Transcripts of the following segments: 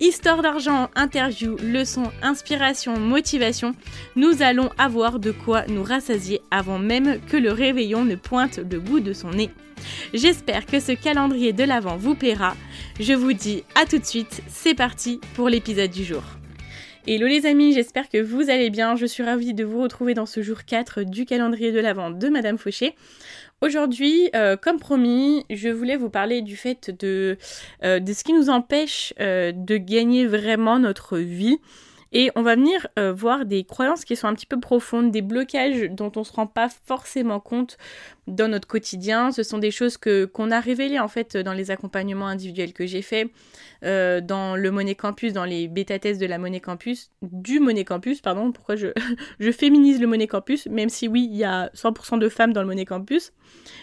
Histoire d'argent, interview, leçons, inspiration, motivation, nous allons avoir de quoi nous rassasier avant même que le réveillon ne pointe le bout de son nez. J'espère que ce calendrier de l'Avent vous plaira. Je vous dis à tout de suite, c'est parti pour l'épisode du jour. Hello les amis, j'espère que vous allez bien. Je suis ravie de vous retrouver dans ce jour 4 du calendrier de l'Avent de Madame Fauché. Aujourd'hui, euh, comme promis, je voulais vous parler du fait de, euh, ce qui nous empêche euh, de gagner vraiment notre vie. Et on va venir voir des croyances qui sont un petit peu profondes, des blocages dont on ne se rend pas forcément compte dans notre quotidien. Ce sont des choses que qu'on a révélées en fait dans les accompagnements individuels que j'ai faits, euh, dans le Money Campus, dans les bêta-tests de la Money Campus, du Money Campus, pardon, pourquoi je, je féminise le Money Campus, même si oui, il y a 100% de femmes dans le Money Campus.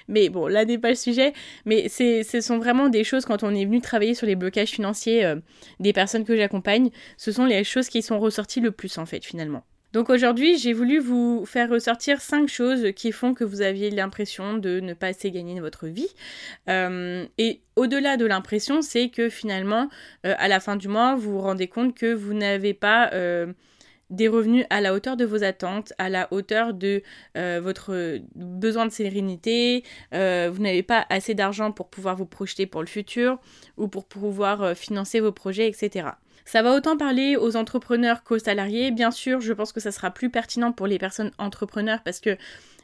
Mais bon, là n'est pas le sujet. Mais ce sont vraiment des choses, quand on est venu travailler sur les blocages financiers euh, des personnes que j'accompagne, ce sont les choses qui sont ressorties le plus en fait finalement. Donc aujourd'hui, j'ai voulu vous faire ressortir cinq choses qui font que vous aviez l'impression de ne pas assez gagner votre vie. Euh, et au-delà de l'impression, c'est que finalement, euh, à la fin du mois, vous vous rendez compte que vous n'avez pas euh, des revenus à la hauteur de vos attentes, à la hauteur de votre besoin de sérénité, vous n'avez pas assez d'argent pour pouvoir vous projeter pour le futur ou pour pouvoir financer vos projets, etc. Ça va autant parler aux entrepreneurs qu'aux salariés. Bien sûr, je pense que ça sera plus pertinent pour les personnes entrepreneurs parce que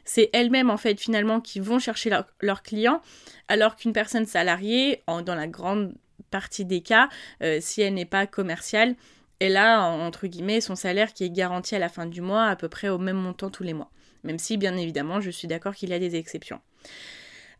c'est elles-mêmes en fait finalement qui vont chercher leurs clients, alors qu'une personne salariée, dans la grande partie des cas, euh, si elle n'est pas commerciale, elle a entre guillemets son salaire qui est garanti à la fin du mois à peu près au même montant tous les mois. Même si bien évidemment je suis d'accord qu'il y a des exceptions.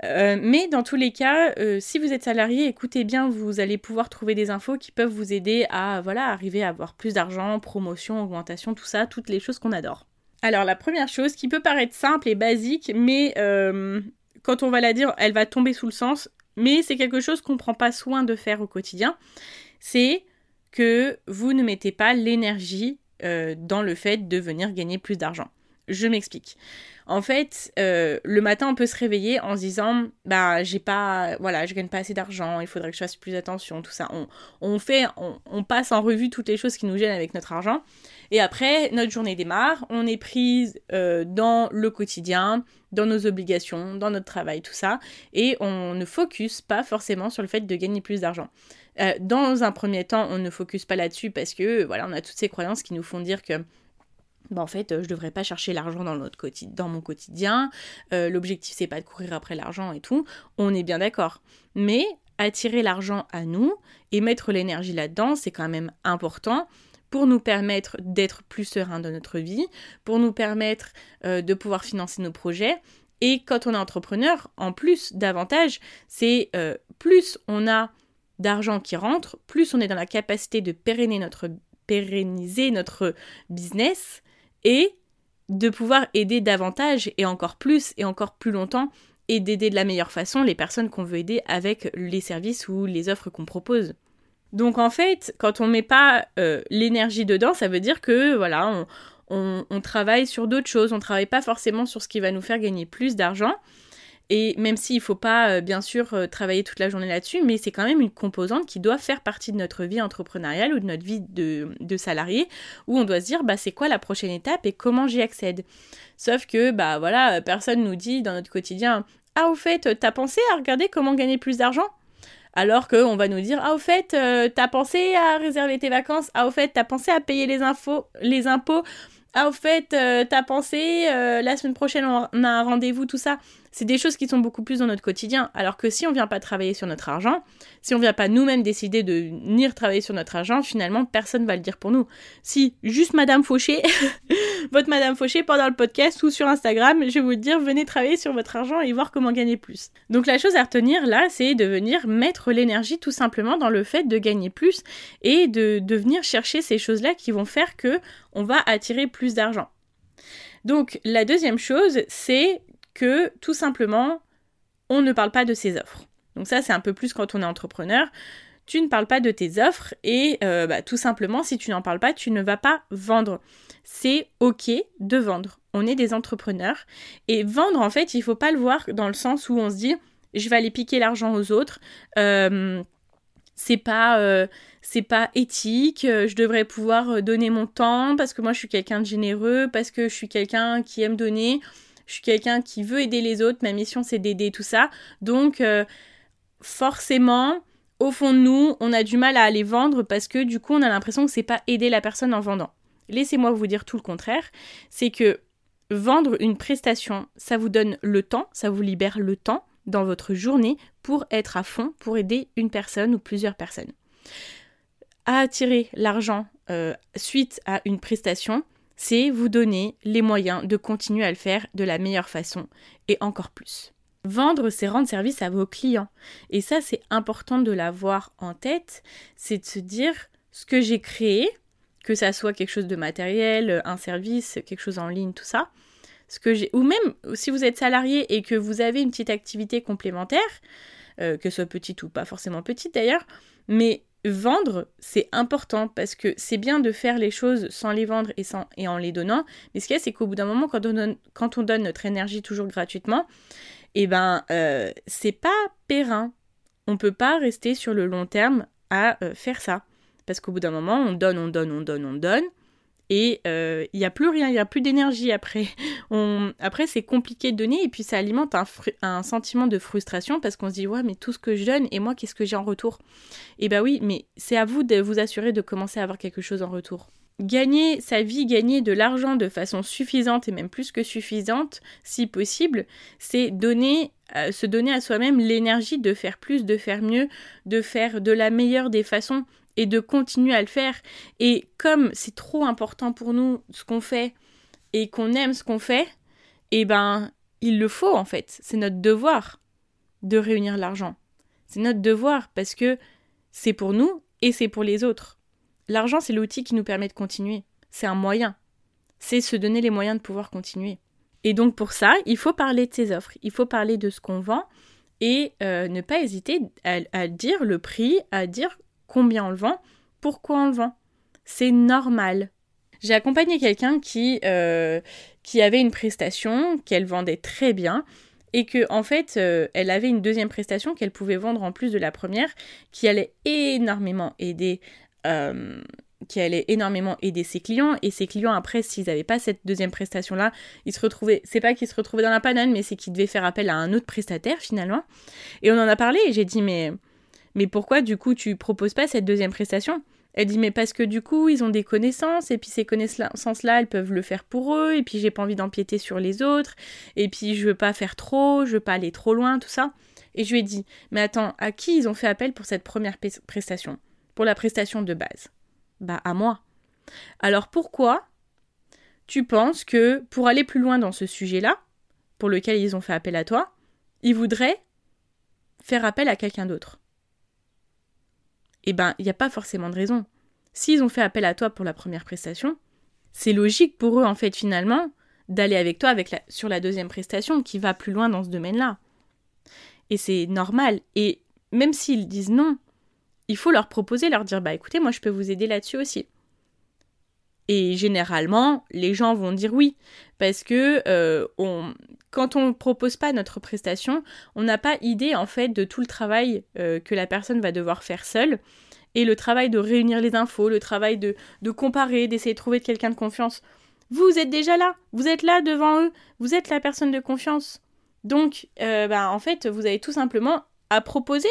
Euh, mais dans tous les cas, euh, si vous êtes salarié, écoutez bien, vous allez pouvoir trouver des infos qui peuvent vous aider à voilà, arriver à avoir plus d'argent, promotion, augmentation, tout ça, toutes les choses qu'on adore. Alors la première chose qui peut paraître simple et basique, mais euh, quand on va la dire, elle va tomber sous le sens, mais c'est quelque chose qu'on ne prend pas soin de faire au quotidien, c'est que vous ne mettez pas l'énergie dans le fait de venir gagner plus d'argent. Je m'explique. En fait, euh, le matin, on peut se réveiller en se disant, bah, j'ai pas, voilà, je gagne pas assez d'argent, il faudrait que je fasse plus attention, tout ça. On, fait, on, passe en revue toutes les choses qui nous gênent avec notre argent. Et après, notre journée démarre, on est prise euh, dans le quotidien, dans nos obligations, dans notre travail, tout ça. Et on ne focus pas forcément sur le fait de gagner plus d'argent. Euh, dans un premier temps, on ne focus pas là-dessus parce que, voilà, on a toutes ces croyances qui nous font dire que bah en fait, je devrais pas chercher l'argent dans, dans mon quotidien. Euh, l'objectif, c'est pas de courir après l'argent et tout. On est bien d'accord. Mais attirer l'argent à nous et mettre l'énergie là-dedans, c'est quand même important pour nous permettre d'être plus serein dans notre vie, pour nous permettre euh, de pouvoir financer nos projets. Et quand on est entrepreneur, en plus davantage, c'est euh, plus on a d'argent qui rentre, plus on est dans la capacité de pérenniser notre, pérenniser notre business et de pouvoir aider davantage et encore plus et encore plus longtemps et d'aider de la meilleure façon les personnes qu'on veut aider avec les services ou les offres qu'on propose. Donc en fait, quand on met pas euh, l'énergie dedans, ça veut dire que voilà, on, travaille sur d'autres choses, on travaille pas forcément sur ce qui va nous faire gagner plus d'argent, et même s'il ne faut pas, euh, bien sûr, euh, travailler toute la journée là-dessus, mais c'est quand même une composante qui doit faire partie de notre vie entrepreneuriale ou de notre vie de, salarié, où on doit se dire, bah, c'est quoi la prochaine étape et comment j'y accède. Sauf que, bah voilà, personne nous dit dans notre quotidien, ah, au fait, t'as pensé à regarder comment gagner plus d'argent? Alors qu'on va nous dire Ah, au fait, euh, t'as pensé à réserver tes vacances? Ah, au fait, t'as pensé à payer les, les impôts? Ah, au fait, euh, t'as pensé, euh, la semaine prochaine, on a un rendez-vous, tout ça? C'est des choses qui sont beaucoup plus dans notre quotidien. Alors que si on vient pas travailler sur notre argent, si on vient pas nous-mêmes décider de venir travailler sur notre argent, finalement, personne va le dire pour nous. Si juste Madame Fauché, votre Madame Fauché, pendant le podcast ou sur Instagram, je vais vous dire, venez travailler sur votre argent et voir comment gagner plus. Donc la chose à retenir là, c'est de venir mettre l'énergie tout simplement dans le fait de gagner plus et de, de venir chercher ces choses-là qui vont faire que on va attirer plus d'argent. Donc la deuxième chose, c'est que tout simplement, on ne parle pas de ses offres. Donc ça, c'est un peu plus quand on est entrepreneur. Tu ne parles pas de tes offres et euh, bah, tout simplement, si tu n'en parles pas, tu ne vas pas vendre. C'est ok de vendre. On est des entrepreneurs et vendre, en fait, il faut pas le voir dans le sens où on se dit, je vais aller piquer l'argent aux autres. Euh, c'est pas euh, c'est pas éthique, je devrais pouvoir donner mon temps parce que moi je suis quelqu'un de généreux, parce que je suis quelqu'un qui aime donner je suis quelqu'un qui veut aider les autres, ma mission c'est d'aider tout ça. Donc euh, forcément, au fond de nous, on a du mal à aller vendre parce que du coup, on a l'impression que c'est pas aider la personne en vendant. Laissez-moi vous dire tout le contraire, c'est que vendre une prestation, ça vous donne le temps, ça vous libère le temps dans votre journée pour être à fond, pour aider une personne ou plusieurs personnes. À attirer l'argent euh, suite à une prestation, c'est vous donner les moyens de continuer à le faire de la meilleure façon et encore plus. Vendre, c'est rendre service à vos clients. Et ça, c'est important de l'avoir en tête. C'est de se dire ce que j'ai créé, que ça soit quelque chose de matériel, un service, quelque chose en ligne, tout ça. Ce que j'ai, ou même si vous êtes salarié et que vous avez une petite activité complémentaire, euh, que ce soit petite ou pas forcément petite d'ailleurs, mais vendre, c'est important parce que c'est bien de faire les choses sans les vendre et, en les donnant. Mais ce qu'il y a, c'est qu'au bout d'un moment, quand on, donne, quand on donne notre énergie toujours gratuitement, eh ben, euh, c'est pas périn. On peut pas rester sur le long terme à euh, faire ça. Parce qu'au bout d'un moment, on donne, on donne, on donne, on donne et euh, il n'y a plus rien, il n'y a plus d'énergie après. Après, c'est compliqué de donner et puis ça alimente un, sentiment de frustration parce qu'on se dit ouais mais tout ce que je donne et moi qu'est-ce que j'ai en retour? Et eh bah oui, mais c'est à vous de vous assurer de commencer à avoir quelque chose en retour. Gagner sa vie, gagner de l'argent de façon suffisante et même plus que suffisante, si possible, c'est donner, euh, se donner à soi-même l'énergie de faire plus, de faire mieux, de faire de la meilleure des façons et de continuer à le faire. Et comme c'est trop important pour nous ce qu'on fait et qu'on aime ce qu'on fait, eh ben il le faut en fait. C'est notre devoir de réunir l'argent. C'est notre devoir parce que c'est pour nous et c'est pour les autres. L'argent, c'est l'outil qui nous permet de continuer. C'est un moyen. C'est se donner les moyens de pouvoir continuer. Et donc pour ça, il faut parler de ses offres, il faut parler de ce qu'on vend et euh, ne pas hésiter à, à, dire le prix, à dire combien on le vend, pourquoi on le vend. C'est normal. J'ai accompagné quelqu'un qui, euh, qui avait une prestation qu'elle vendait très bien et que en fait euh, elle avait une deuxième prestation qu'elle pouvait vendre en plus de la première qui allait énormément aider euh, qui allait énormément aider ses clients et ses clients après s'ils n'avaient pas cette deuxième prestation là ils se retrouvaient c'est pas qu'ils se retrouvaient dans la panane mais c'est qu'ils devaient faire appel à un autre prestataire finalement et on en a parlé et j'ai dit mais mais pourquoi du coup tu proposes pas cette deuxième prestation? Elle dit mais parce que du coup ils ont des connaissances et puis ces connaissances-là elles peuvent le faire pour eux et puis j'ai pas envie d'empiéter sur les autres et puis je veux pas faire trop, je veux pas aller trop loin, tout ça. Et je lui ai dit mais attends, à qui ils ont fait appel pour cette première prestation? Pour la prestation de base? Bah à moi. Alors pourquoi tu penses que pour aller plus loin dans ce sujet-là, pour lequel ils ont fait appel à toi, ils voudraient faire appel à quelqu'un d'autre? Eh ben, il n'y a pas forcément de raison. S'ils ont fait appel à toi pour la première prestation, c'est logique pour eux, en fait, finalement, d'aller avec toi sur la deuxième prestation qui va plus loin dans ce domaine-là. Et c'est normal. Et même s'ils disent non, il faut leur proposer, leur dire, bah écoutez, moi je peux vous aider là-dessus aussi. Et généralement, les gens vont dire oui, parce que euh, quand on ne propose pas notre prestation, on n'a pas idée en fait de tout le travail euh, que la personne va devoir faire seule, et le travail de réunir les infos, le travail de, comparer, d'essayer de trouver quelqu'un de confiance. Vous êtes déjà là, vous êtes là devant eux, vous êtes la personne de confiance. Donc, euh, bah, en fait, vous avez tout simplement à proposer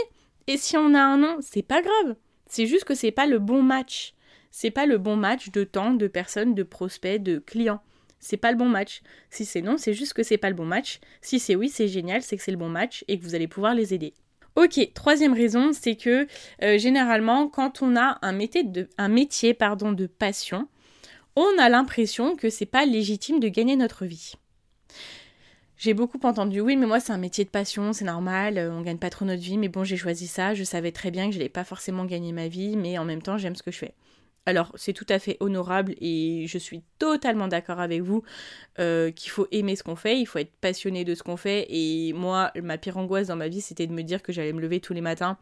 Et si on a un non, c'est pas grave. C'est juste que c'est pas le bon match. C'est pas le bon match de temps, de personnes, de prospects, de clients. C'est pas le bon match. Si c'est non, c'est juste que c'est pas le bon match. Si c'est oui, c'est génial, c'est que c'est le bon match et que vous allez pouvoir les aider. Ok, troisième raison, c'est que euh, généralement, quand on a un métier, de, pardon, de passion, on a l'impression que c'est pas légitime de gagner notre vie. J'ai beaucoup entendu oui, mais moi c'est un métier de passion, c'est normal, euh, on gagne pas trop notre vie, mais bon, j'ai choisi ça, je savais très bien que je n'allais pas forcément gagner ma vie, mais en même temps, j'aime ce que je fais. Alors, c'est tout à fait honorable et je suis totalement d'accord avec vous euh, qu'il faut aimer ce qu'on fait, il faut être passionné de ce qu'on fait. Et moi, ma pire angoisse dans ma vie, c'était de me dire que j'allais me lever tous les matins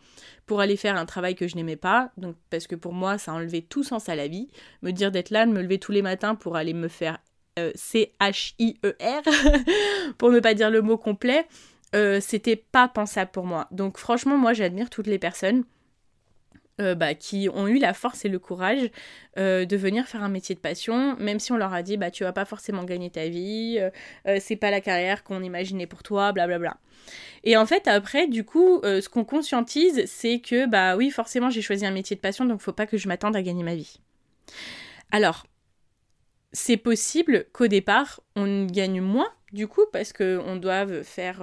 pour aller faire un travail que je n'aimais pas. Donc, parce que pour moi, ça enlevait tout sens à la vie. Me dire d'être là, de me lever tous les matins pour aller me faire euh, C-H-I-E-R, pour ne pas dire le mot complet, euh, c'était pas pensable pour moi. Donc, franchement, moi, j'admire toutes les personnes euh, bah, qui ont eu la force et le courage euh, de venir faire un métier de passion, même si on leur a dit bah tu vas pas forcément gagner ta vie, euh, c'est pas la carrière qu'on imaginait pour toi, blablabla. Et en fait après du coup ce qu'on conscientise c'est que bah oui forcément j'ai choisi un métier de passion donc faut pas que je m'attende à gagner ma vie. Alors c'est possible qu'au départ on gagne moins du coup parce qu'on doit faire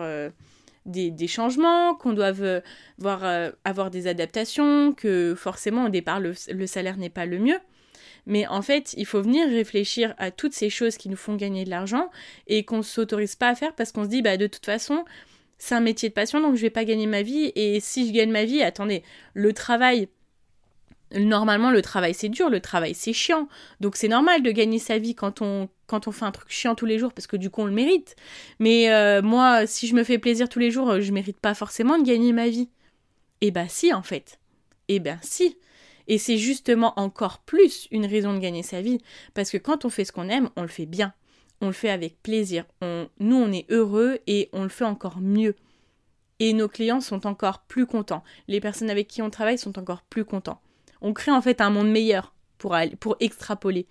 des, changements, qu'on doive euh, voir, euh, avoir des adaptations, que forcément au départ le, salaire n'est pas le mieux. Mais en fait, il faut venir réfléchir à toutes ces choses qui nous font gagner de l'argent et qu'on ne s'autorise pas à faire parce qu'on se dit, bah, de toute façon, c'est un métier de passion, donc je vais pas gagner ma vie. Et si je gagne ma vie, attendez, le travail, Normalement, le travail c'est dur, le travail c'est chiant. Donc c'est normal de gagner sa vie quand on, fait un truc chiant tous les jours parce que du coup on le mérite. Mais euh, moi, si je me fais plaisir tous les jours, euh, je mérite pas forcément de gagner ma vie. Eh ben si en fait. Eh ben si. Et c'est justement encore plus une raison de gagner sa vie parce que quand on fait ce qu'on aime, on le fait bien. On le fait avec plaisir. Nous, on est heureux et on le fait encore mieux. Et nos clients sont encore plus contents. Les personnes avec qui on travaille sont encore plus contents. On crée en fait un monde meilleur pour, pour extrapoler.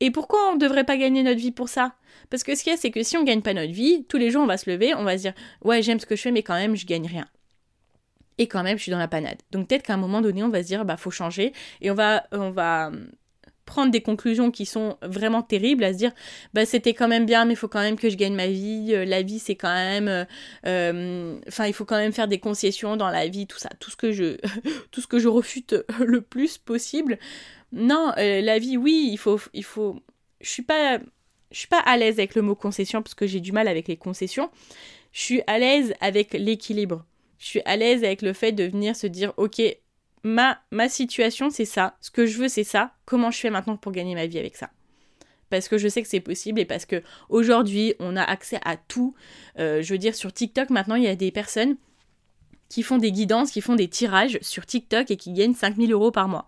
Et pourquoi on ne devrait pas gagner notre vie pour ça? Parce que ce qu'il y a, c'est que si on ne gagne pas notre vie, tous les jours on va se lever, on va se dire Ouais, j'aime ce que je fais, mais quand même, je gagne rien. Et quand même, je suis dans la panade. Donc peut-être qu'à un moment donné, on va se dire Bah, faut changer. Et on va, on va prendre des conclusions qui sont vraiment terribles, à se dire bah c'était quand même bien, mais il faut quand même que je gagne ma vie, euh, la vie c'est quand même, euh, euh, enfin il faut quand même faire des concessions dans la vie, tout ça, tout ce que je, tout ce que je refute le plus possible. Non, la vie, oui, il faut, il faut, je suis pas, je suis pas à l'aise avec le mot concession parce que j'ai du mal avec les concessions. Je suis à l'aise avec l'équilibre. Je suis à l'aise avec le fait de venir se dire ok ma, ma situation, c'est ça. Ce que je veux, c'est ça. Comment je fais maintenant pour gagner ma vie avec ça? Parce que je sais que c'est possible et parce que aujourd'hui on a accès à tout. Euh, je veux dire sur TikTok maintenant il y a des personnes qui font des guidances, qui font des tirages sur TikTok et qui gagnent 5000 euros par mois.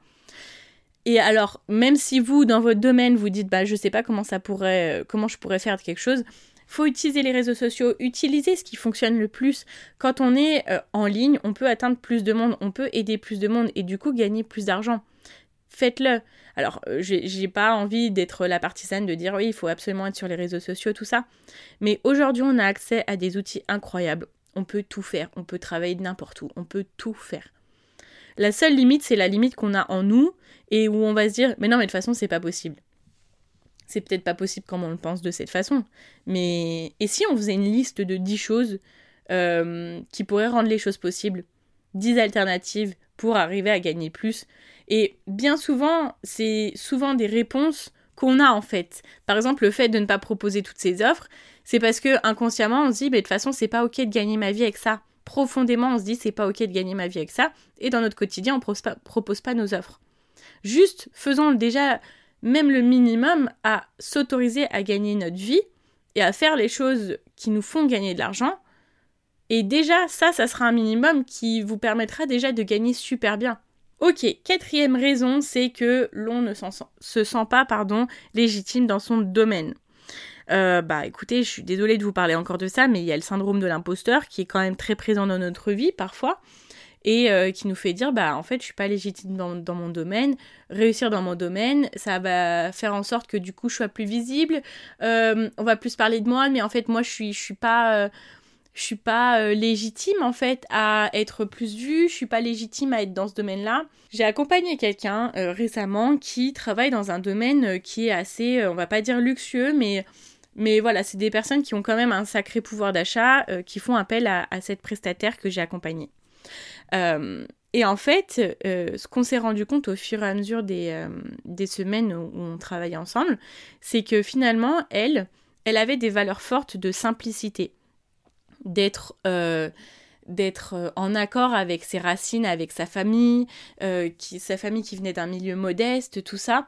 Et alors même si vous dans votre domaine vous dites bah je sais pas comment ça pourrait, euh, comment je pourrais faire quelque chose, faut utiliser les réseaux sociaux, utiliser ce qui fonctionne le plus. Quand on est euh, en ligne, on peut atteindre plus de monde, on peut aider plus de monde et du coup gagner plus d'argent. Faites-le. Alors, euh, j'ai pas envie d'être la partisane de dire oui, il faut absolument être sur les réseaux sociaux, tout ça. Mais aujourd'hui, on a accès à des outils incroyables. On peut tout faire, on peut travailler de n'importe où, on peut tout faire. La seule limite, c'est la limite qu'on a en nous et où on va se dire mais non, mais de toute façon, c'est pas possible c'est peut-être pas possible comme on le pense de cette façon. Mais et si on faisait une liste de 10 choses euh, qui pourraient rendre les choses possibles? 10 alternatives pour arriver à gagner plus. Et bien souvent, c'est souvent des réponses qu'on a en fait. Par exemple, le fait de ne pas proposer toutes ces offres, c'est parce que inconsciemment on se dit, mais de toute façon, c'est pas ok de gagner ma vie avec ça. Profondément, on se dit, c'est pas ok de gagner ma vie avec ça. Et dans notre quotidien, on propose pas, propose pas nos offres. Juste faisons déjà même le minimum à s'autoriser à gagner notre vie et à faire les choses qui nous font gagner de l'argent. Et déjà, ça, ça sera un minimum qui vous permettra déjà de gagner super bien. Ok, quatrième raison, c'est que l'on ne se sent pas pardon, légitime dans son domaine. Euh, bah écoutez, je suis désolée de vous parler encore de ça, mais il y a le syndrome de l'imposteur qui est quand même très présent dans notre vie parfois et euh, qui nous fait dire bah en fait je suis pas légitime dans, mon domaine réussir dans mon domaine ça va faire en sorte que du coup je sois plus visible euh, on va plus parler de moi mais en fait moi je suis je suis pas euh, je suis pas légitime en fait à être plus vue, je suis pas légitime à être dans ce domaine-là. J'ai accompagné quelqu'un récemment qui travaille dans un domaine qui est assez, on va pas dire luxueux, mais mais voilà, c'est des personnes qui ont quand même un sacré pouvoir d'achat, qui font appel à, cette prestataire que j'ai accompagnée. Et en fait, ce qu'on s'est rendu compte au fur et à mesure des, des semaines où on travaillait ensemble, c'est que finalement, elle, elle avait des valeurs fortes de simplicité d'être euh, d'être euh, en accord avec ses racines, avec sa famille, euh, qui, sa famille qui venait d'un milieu modeste, tout ça.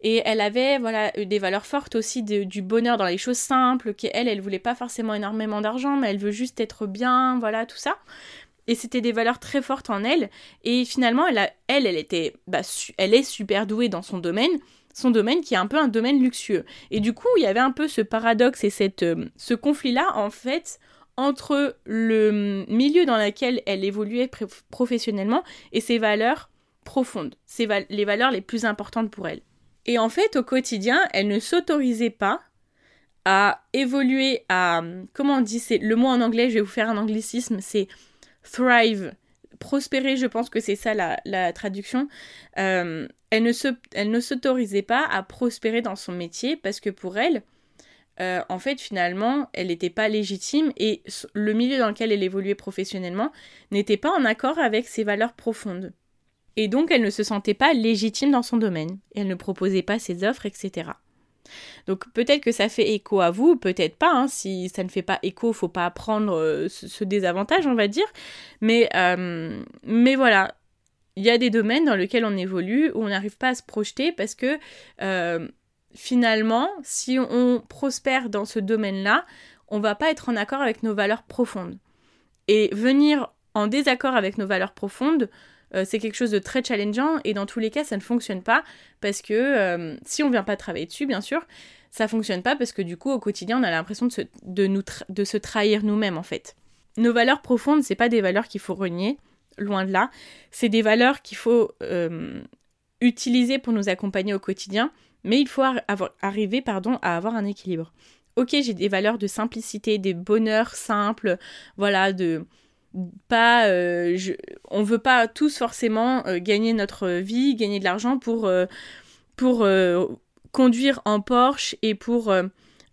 Et elle avait voilà des valeurs fortes aussi du bonheur dans les choses simples, qu'elle, elle voulait pas forcément énormément d'argent, mais elle veut juste être bien, voilà, tout ça. Et c'était des valeurs très fortes en elle. Et finalement, elle, elle, était, bah, elle est super douée dans son domaine, son domaine qui est un peu un domaine luxueux. Et du coup, il y avait un peu ce paradoxe et cette, ce conflit-là, en fait, entre le milieu dans lequel elle évoluait professionnellement et ses valeurs profondes, les valeurs les plus importantes pour elle. Et en fait, au quotidien, elle ne s'autorisait pas à évoluer, à... Comment on dit c'est Le mot en anglais, je vais vous faire un anglicisme, c'est thrive. Prospérer, je pense que c'est ça la, traduction. Euh, elle ne s'autorisait pas à prospérer dans son métier parce que pour elle, euh, en fait, finalement, elle n'était pas légitime et le milieu dans lequel elle évoluait professionnellement n'était pas en accord avec ses valeurs profondes. Et donc, elle ne se sentait pas légitime dans son domaine. Elle ne proposait pas ses offres, etc. Donc peut-être que ça fait écho à vous, peut-être pas. Hein. si ça ne fait pas écho, faut pas prendre euh, ce, désavantage, on va dire. Mais, euh, mais voilà, il y a des domaines dans lesquels on évolue où on n'arrive pas à se projeter parce que finalement, si on prospère dans ce domaine-là, on va pas être en accord avec nos valeurs profondes. Et venir en désaccord avec nos valeurs profondes, euh, c'est quelque chose de très challengeant et dans tous les cas, ça ne fonctionne pas parce que euh, si on vient pas travailler dessus, bien sûr, ça fonctionne pas parce que du coup, au quotidien, on a l'impression de se, trahir nous-mêmes en fait. Nos valeurs profondes, c'est pas des valeurs qu'il faut renier, loin de là. C'est des valeurs qu'il faut euh, utiliser pour nous accompagner au quotidien mais il faut arriver pardon, à avoir un équilibre. Ok, j'ai des valeurs de simplicité, des bonheurs simples, voilà, de pas on veut pas tous forcément euh, gagner notre vie, gagner de l'argent pour euh, pour conduire en Porsche et pour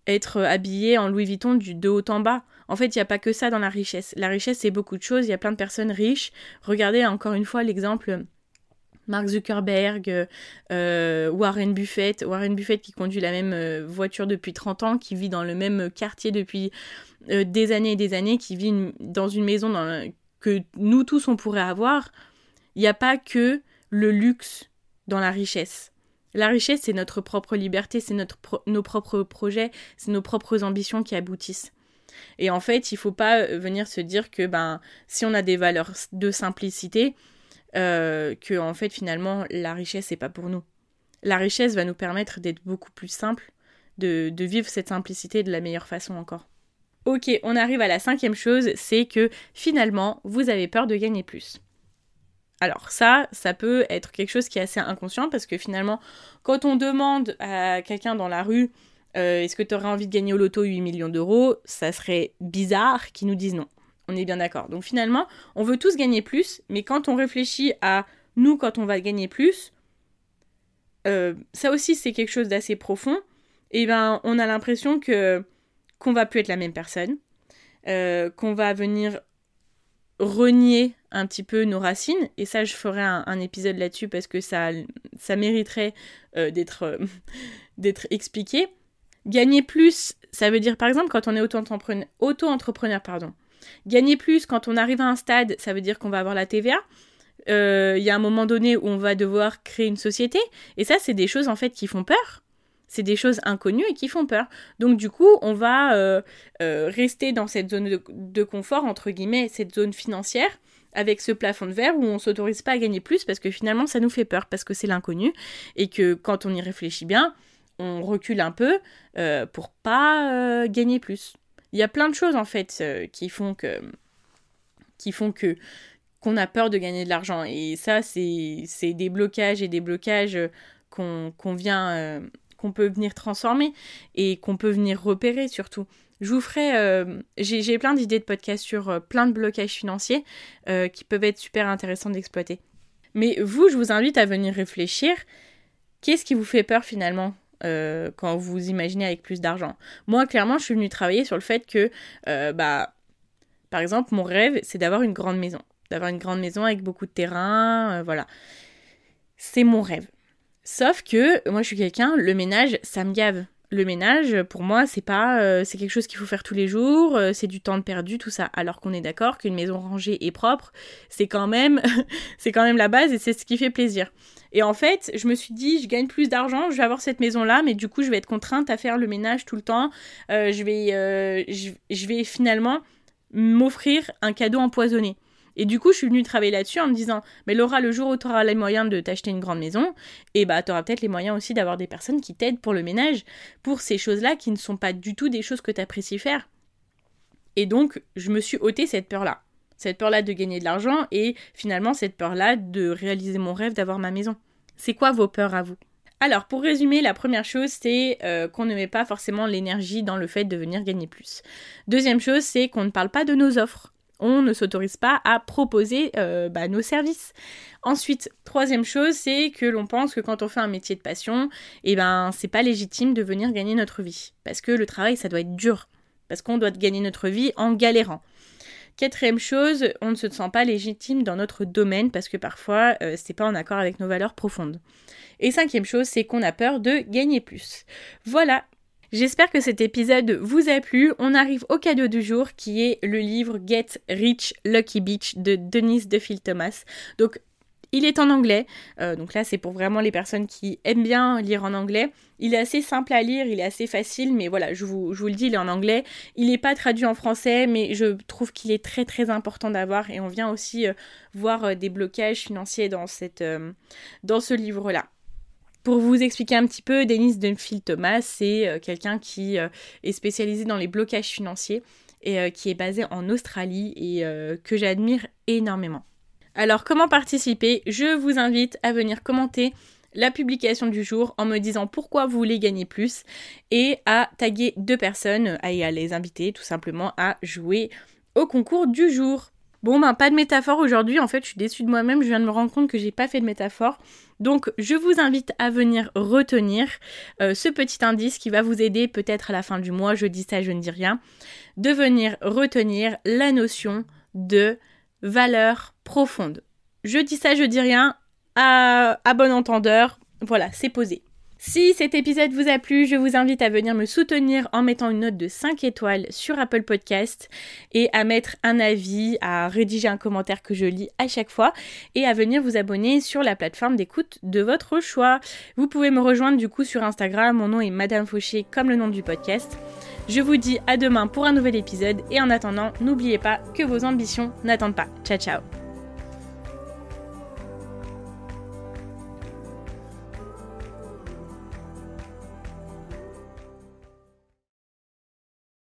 être habillé en Louis Vuitton du de haut en bas. En fait, il n'y a pas que ça dans la richesse. La richesse, c'est beaucoup de choses. Il y a plein de personnes riches. Regardez encore une fois l'exemple Mark Zuckerberg, euh, Warren Buffett, Warren Buffett qui conduit la même euh, voiture depuis 30 ans, qui vit dans le même quartier depuis euh, des années et des années, qui vit dans une maison que nous tous on pourrait avoir, il n'y a pas que le luxe dans la richesse. La richesse, c'est notre propre liberté, c'est nos propres projets, c'est nos propres ambitions qui aboutissent. Et en fait, il faut pas venir se dire que ben si on a des valeurs de simplicité, euh, que en fait finalement la richesse c'est pas pour nous. La richesse va nous permettre d'être beaucoup plus simple, de, vivre cette simplicité de la meilleure façon encore. Ok, on arrive à la cinquième chose, c'est que finalement vous avez peur de gagner plus. Alors ça, ça peut être quelque chose qui est assez inconscient parce que finalement, quand on demande à quelqu'un dans la rue euh, est-ce que tu aurais envie de gagner au loto 8 millions d'euros, ça serait bizarre qu'ils nous disent non. On est bien d'accord. Donc finalement, on veut tous gagner plus, mais quand on réfléchit à nous quand on va gagner plus, euh, ça aussi c'est quelque chose d'assez profond. Et eh ben on a l'impression que qu'on va plus être la même personne, euh, qu'on va venir renier un petit peu nos racines. Et ça, je ferai un, épisode là-dessus parce que ça, ça mériterait euh, d'être d'être expliqué. Gagner plus, ça veut dire par exemple quand on est auto-entrepreneur, auto-entrepreneur pardon, Gagner plus quand on arrive à un stade, ça veut dire qu'on va avoir la TVA. Euh, il y a un moment donné où on va devoir créer une société. Et ça, c'est des choses en fait qui font peur. C'est des choses inconnues et qui font peur. Donc du coup, on va euh, euh, rester dans cette zone de, confort, entre guillemets, cette zone financière, avec ce plafond de verre où on s'autorise pas à gagner plus parce que finalement, ça nous fait peur, parce que c'est l'inconnu. Et que quand on y réfléchit bien, on recule un peu pour pas gagner plus. Il y a plein de choses en fait euh, qui font que qui font que qu'on a peur de gagner de l'argent et ça c'est des blocages et des blocages qu'on vient euh, qu'on peut venir transformer et qu'on peut venir repérer surtout. Je vous ferai. euh, J'ai plein d'idées de podcasts sur euh, plein de blocages financiers euh, qui peuvent être super intéressants d'exploiter. Mais vous, je vous invite à venir réfléchir. Qu'est-ce qui vous fait peur finalement quand vous imaginez avec plus d'argent? Moi, clairement, je suis venue travailler sur le fait que, bah, par exemple, mon rêve, c'est d'avoir une grande maison. D'avoir une grande maison avec beaucoup de terrain, voilà. C'est mon rêve. Sauf que moi, je suis quelqu'un, le ménage, ça me gave le ménage, pour moi, c'est pas, euh, c'est quelque chose qu'il faut faire tous les jours, euh, c'est du temps perdu, tout ça. Alors qu'on est d'accord qu'une maison rangée et propre, c'est quand même, c'est quand même la base et c'est ce qui fait plaisir. Et en fait, je me suis dit, je gagne plus d'argent, je vais avoir cette maison-là, mais du coup, je vais être contrainte à faire le ménage tout le temps. Euh, je vais, je vais finalement m'offrir un cadeau empoisonné. Et du coup, je suis venue travailler là-dessus en me disant, mais Laura, le jour où tu auras les moyens de t'acheter une grande maison, et bah tu auras peut-être les moyens aussi d'avoir des personnes qui t'aident pour le ménage, pour ces choses-là qui ne sont pas du tout des choses que tu apprécies faire. Et donc, je me suis ôté cette peur-là. Cette peur-là de gagner de l'argent et finalement cette peur-là de réaliser mon rêve d'avoir ma maison. C'est quoi vos peurs à vous? Alors, pour résumer, la première chose, c'est euh, qu'on ne met pas forcément l'énergie dans le fait de venir gagner plus. Deuxième chose, c'est qu'on ne parle pas de nos offres on ne s'autorise pas à proposer euh, bah, nos services. Ensuite, troisième chose, c'est que l'on pense que quand on fait un métier de passion, eh ben c'est pas légitime de venir gagner notre vie. Parce que le travail, ça doit être dur. Parce qu'on doit gagner notre vie en galérant. Quatrième chose, on ne se sent pas légitime dans notre domaine parce que parfois euh, c'est pas en accord avec nos valeurs profondes. Et cinquième chose, c'est qu'on a peur de gagner plus. Voilà, J'espère que cet épisode vous a plu. On arrive au cadeau du jour qui est le livre Get Rich Lucky Beach de Denise DeFil Thomas. Donc il est en anglais, euh, donc là c'est pour vraiment les personnes qui aiment bien lire en anglais. Il est assez simple à lire, il est assez facile, mais voilà, je vous, le dis, il est en anglais. Il n'est pas traduit en français, mais je trouve qu'il est très très important d'avoir et on vient aussi euh, voir euh, des blocages financiers dans ce livre-là. Pour vous expliquer un petit peu, Denise Dunfield Thomas, c'est euh, quelqu'un qui euh, est spécialisé dans les blocages financiers et euh, qui est basé en Australie et que j'admire énormément. Alors comment participer? Je vous invite à venir commenter la publication du jour en me disant pourquoi vous voulez gagner plus et à taguer deux personnes et à les inviter tout simplement à jouer au concours du jour. Bon ben pas de métaphore aujourd'hui, en fait je suis déçue de moi-même, je viens de me rendre compte que j'ai pas fait de métaphore. Donc je vous invite à venir retenir euh, ce petit indice qui va vous aider peut-être à la fin du mois, je dis ça, je ne dis rien, de venir retenir la notion de valeur profonde. Je dis ça, je dis rien, à, à bon entendeur, voilà, c'est posé. Si cet épisode vous a plu, je vous invite à venir me soutenir en mettant une note de 5 étoiles sur Apple Podcast et à mettre un avis, à rédiger un commentaire que je lis à chaque fois et à venir vous abonner sur la plateforme d'écoute de votre choix. Vous pouvez me rejoindre du coup sur Instagram, mon nom est Madame Fauché comme le nom du podcast. Je vous dis à demain pour un nouvel épisode et en attendant, n'oubliez pas que vos ambitions n'attendent pas. Ciao ciao